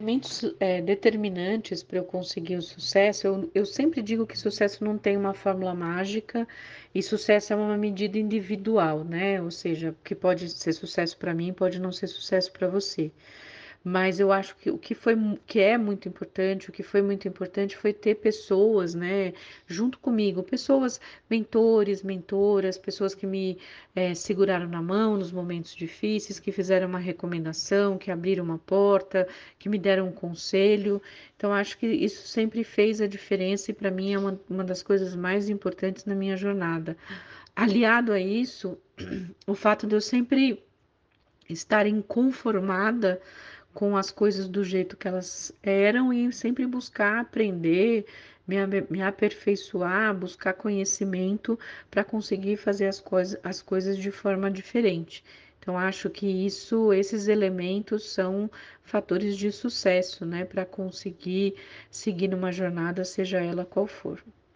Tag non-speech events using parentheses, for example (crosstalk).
elementos é, determinantes para eu conseguir o sucesso, eu, eu sempre digo que sucesso não tem uma fórmula mágica e sucesso é uma medida individual, né? Ou seja, que pode ser sucesso para mim, pode não ser sucesso para você. Mas eu acho que o que foi que é muito importante, o que foi muito importante foi ter pessoas, né, junto comigo, pessoas, mentores, mentoras, pessoas que me é, seguraram na mão nos momentos difíceis, que fizeram uma recomendação, que abriram uma porta, que me deram um conselho. Então, acho que isso sempre fez a diferença e para mim é uma, uma das coisas mais importantes na minha jornada. Aliado a isso, (clears throat) o fato de eu sempre estar inconformada com as coisas do jeito que elas eram e sempre buscar aprender, me, me aperfeiçoar, buscar conhecimento para conseguir fazer as, as coisas de forma diferente. Então acho que isso, esses elementos são fatores de sucesso, né, para conseguir seguir numa jornada, seja ela qual for.